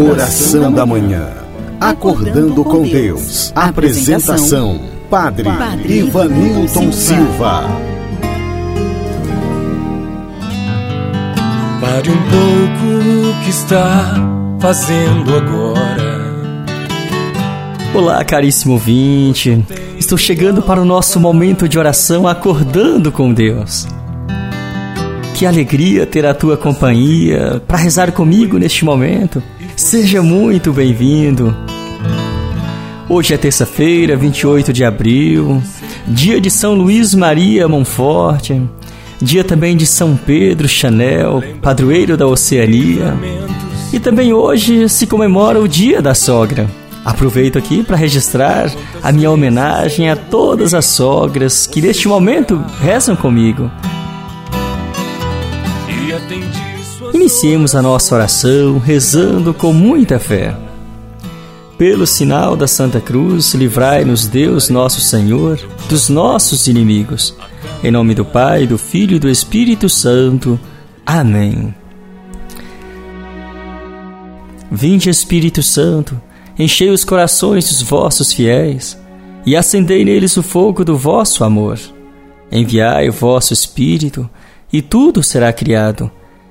Oração da manhã. Acordando com Deus. Apresentação: Padre, Ivanilton Silva. Pare um pouco o que está fazendo agora. Olá, caríssimo ouvinte. Estou chegando para o nosso momento de oração acordando com Deus. Que alegria ter a tua companhia para rezar comigo neste momento. Seja muito bem-vindo. Hoje é terça-feira, 28 de abril, dia de São Luís Maria Monforte, dia também de São Pedro Chanel, padroeiro da Oceania. E também hoje se comemora o Dia da Sogra. Aproveito aqui para registrar a minha homenagem a todas as sogras que neste momento rezam comigo. Iniciemos a nossa oração rezando com muita fé. Pelo sinal da Santa Cruz, livrai-nos Deus nosso Senhor dos nossos inimigos. Em nome do Pai, do Filho e do Espírito Santo. Amém. Vinde, Espírito Santo, enchei os corações dos vossos fiéis e acendei neles o fogo do vosso amor. Enviai o vosso Espírito, e tudo será criado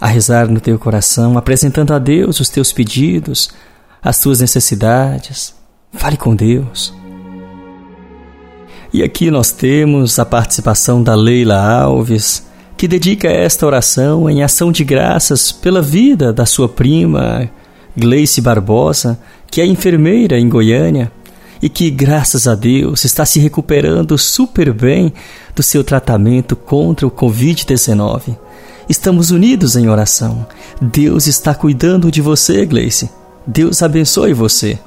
a rezar no teu coração, apresentando a Deus os teus pedidos, as tuas necessidades. Fale com Deus. E aqui nós temos a participação da Leila Alves, que dedica esta oração em ação de graças pela vida da sua prima Gleice Barbosa, que é enfermeira em Goiânia e que, graças a Deus, está se recuperando super bem do seu tratamento contra o Covid-19. Estamos unidos em oração. Deus está cuidando de você, Gleice. Deus abençoe você.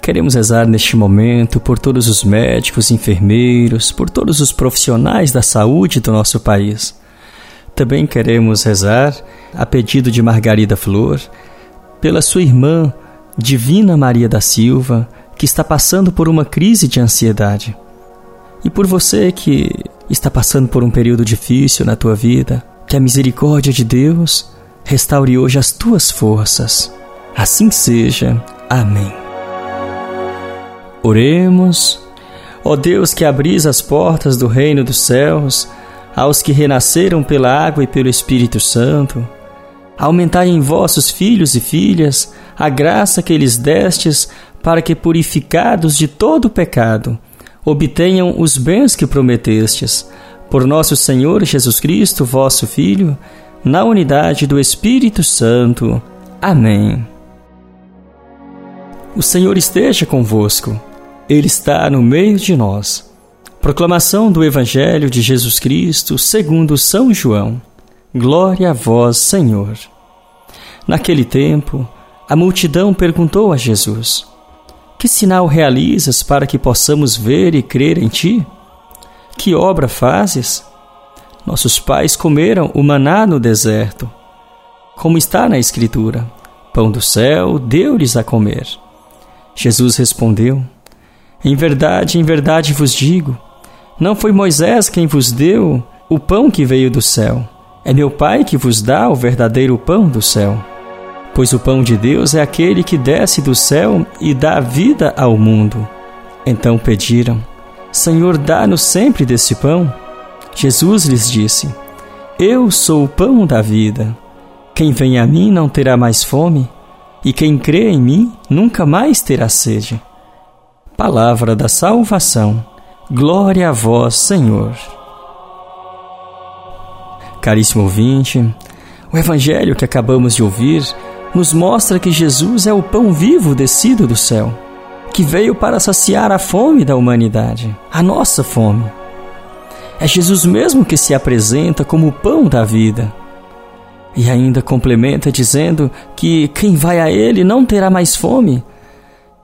Queremos rezar neste momento por todos os médicos, enfermeiros, por todos os profissionais da saúde do nosso país. Também queremos rezar, a pedido de Margarida Flor, pela sua irmã, Divina Maria da Silva, que está passando por uma crise de ansiedade. E por você que está passando por um período difícil na tua vida, que a misericórdia de Deus restaure hoje as tuas forças. Assim seja. Amém. Oremos. Ó Deus que abris as portas do reino dos céus aos que renasceram pela água e pelo Espírito Santo, aumentai em vossos filhos e filhas a graça que lhes destes para que, purificados de todo o pecado, obtenham os bens que prometestes, por nosso Senhor Jesus Cristo, vosso Filho, na unidade do Espírito Santo. Amém. O Senhor esteja convosco, Ele está no meio de nós. Proclamação do Evangelho de Jesus Cristo segundo São João. Glória a vós, Senhor. Naquele tempo, a multidão perguntou a Jesus: que sinal realizas para que possamos ver e crer em ti? Que obra fazes? Nossos pais comeram o maná no deserto. Como está na Escritura: Pão do céu deu-lhes a comer. Jesus respondeu: Em verdade, em verdade vos digo: não foi Moisés quem vos deu o pão que veio do céu. É meu Pai que vos dá o verdadeiro pão do céu pois o pão de Deus é aquele que desce do céu e dá vida ao mundo. Então pediram: Senhor, dá-nos sempre desse pão. Jesus lhes disse: Eu sou o pão da vida. Quem vem a mim não terá mais fome, e quem crê em mim nunca mais terá sede. Palavra da salvação. Glória a vós, Senhor. Caríssimo ouvinte, o evangelho que acabamos de ouvir nos mostra que Jesus é o pão vivo descido do céu, que veio para saciar a fome da humanidade, a nossa fome. É Jesus mesmo que se apresenta como o pão da vida. E ainda complementa dizendo que quem vai a Ele não terá mais fome,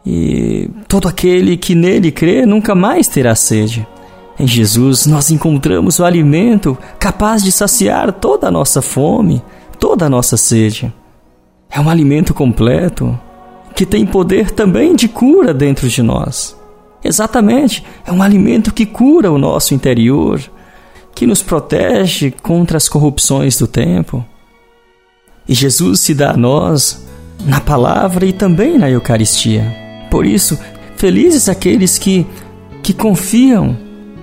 E todo aquele que nele crê nunca mais terá sede. Em Jesus nós encontramos o alimento capaz de saciar toda a nossa fome, toda a nossa sede. É um alimento completo que tem poder também de cura dentro de nós. Exatamente, é um alimento que cura o nosso interior, que nos protege contra as corrupções do tempo. E Jesus se dá a nós na palavra e também na Eucaristia. Por isso, felizes aqueles que, que confiam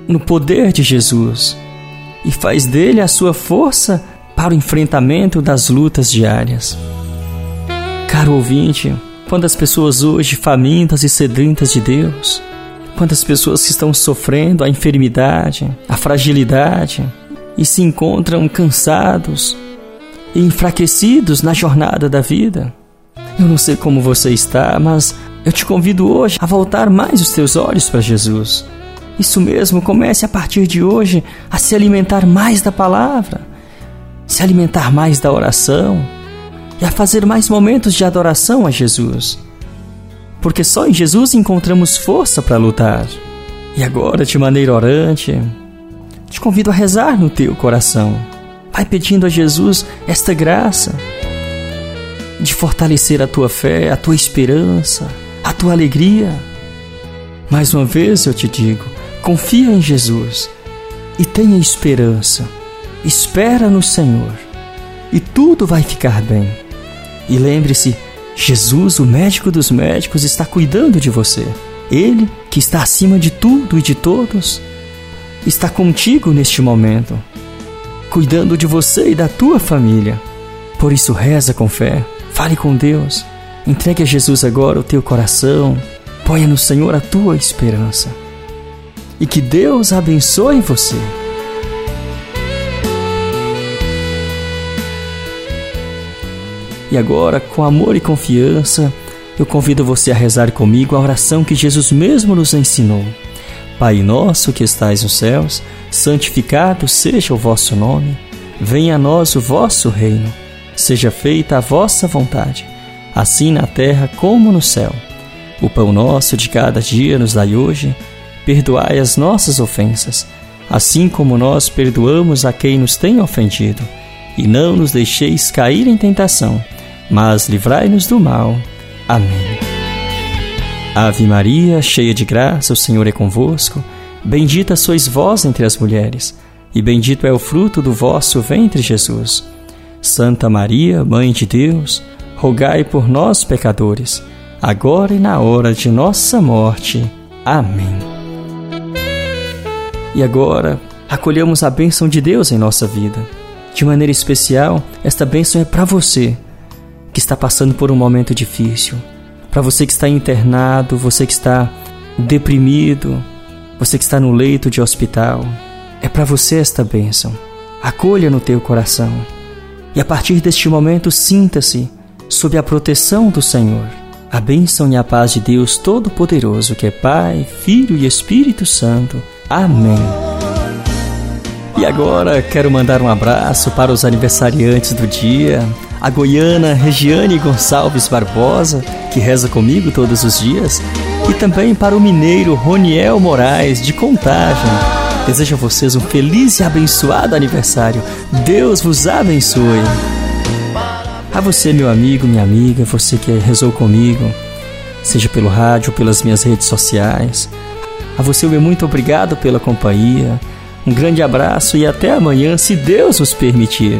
no poder de Jesus e faz dele a sua força para o enfrentamento das lutas diárias. Caro ouvinte, quantas pessoas hoje famintas e sedentas de Deus, quantas pessoas que estão sofrendo a enfermidade, a fragilidade e se encontram cansados e enfraquecidos na jornada da vida. Eu não sei como você está, mas eu te convido hoje a voltar mais os teus olhos para Jesus. Isso mesmo, comece a partir de hoje a se alimentar mais da palavra, se alimentar mais da oração e a fazer mais momentos de adoração a Jesus. Porque só em Jesus encontramos força para lutar. E agora, de maneira orante, te convido a rezar no teu coração. Vai pedindo a Jesus esta graça de fortalecer a tua fé, a tua esperança, a tua alegria. Mais uma vez eu te digo: confia em Jesus e tenha esperança. Espera no Senhor e tudo vai ficar bem. E lembre-se: Jesus, o médico dos médicos, está cuidando de você. Ele, que está acima de tudo e de todos, está contigo neste momento, cuidando de você e da tua família. Por isso, reza com fé, fale com Deus, entregue a Jesus agora o teu coração, ponha no Senhor a tua esperança. E que Deus abençoe você. E agora, com amor e confiança, eu convido você a rezar comigo a oração que Jesus mesmo nos ensinou. Pai nosso que estais nos céus, santificado seja o vosso nome. Venha a nós o vosso reino. Seja feita a vossa vontade, assim na terra como no céu. O pão nosso de cada dia nos dai hoje. Perdoai as nossas ofensas, assim como nós perdoamos a quem nos tem ofendido. E não nos deixeis cair em tentação, mas livrai-nos do mal. Amém. Ave Maria, cheia de graça, o Senhor é convosco. Bendita sois vós entre as mulheres, e bendito é o fruto do vosso ventre, Jesus. Santa Maria, Mãe de Deus, rogai por nós, pecadores, agora e na hora de nossa morte. Amém. E agora, acolhemos a bênção de Deus em nossa vida. De maneira especial, esta bênção é para você que está passando por um momento difícil para você que está internado, você que está deprimido, você que está no leito de hospital. É para você esta bênção. Acolha no teu coração. E a partir deste momento, sinta-se sob a proteção do Senhor. A bênção e a paz de Deus Todo-Poderoso, que é Pai, Filho e Espírito Santo. Amém. E agora quero mandar um abraço para os aniversariantes do dia a goiana Regiane Gonçalves Barbosa, que reza comigo todos os dias, e também para o mineiro Roniel Moraes, de Contagem. Desejo a vocês um feliz e abençoado aniversário. Deus vos abençoe. A você, meu amigo, minha amiga, você que rezou comigo, seja pelo rádio pelas minhas redes sociais. A você, meu muito obrigado pela companhia. Um grande abraço e até amanhã, se Deus nos permitir.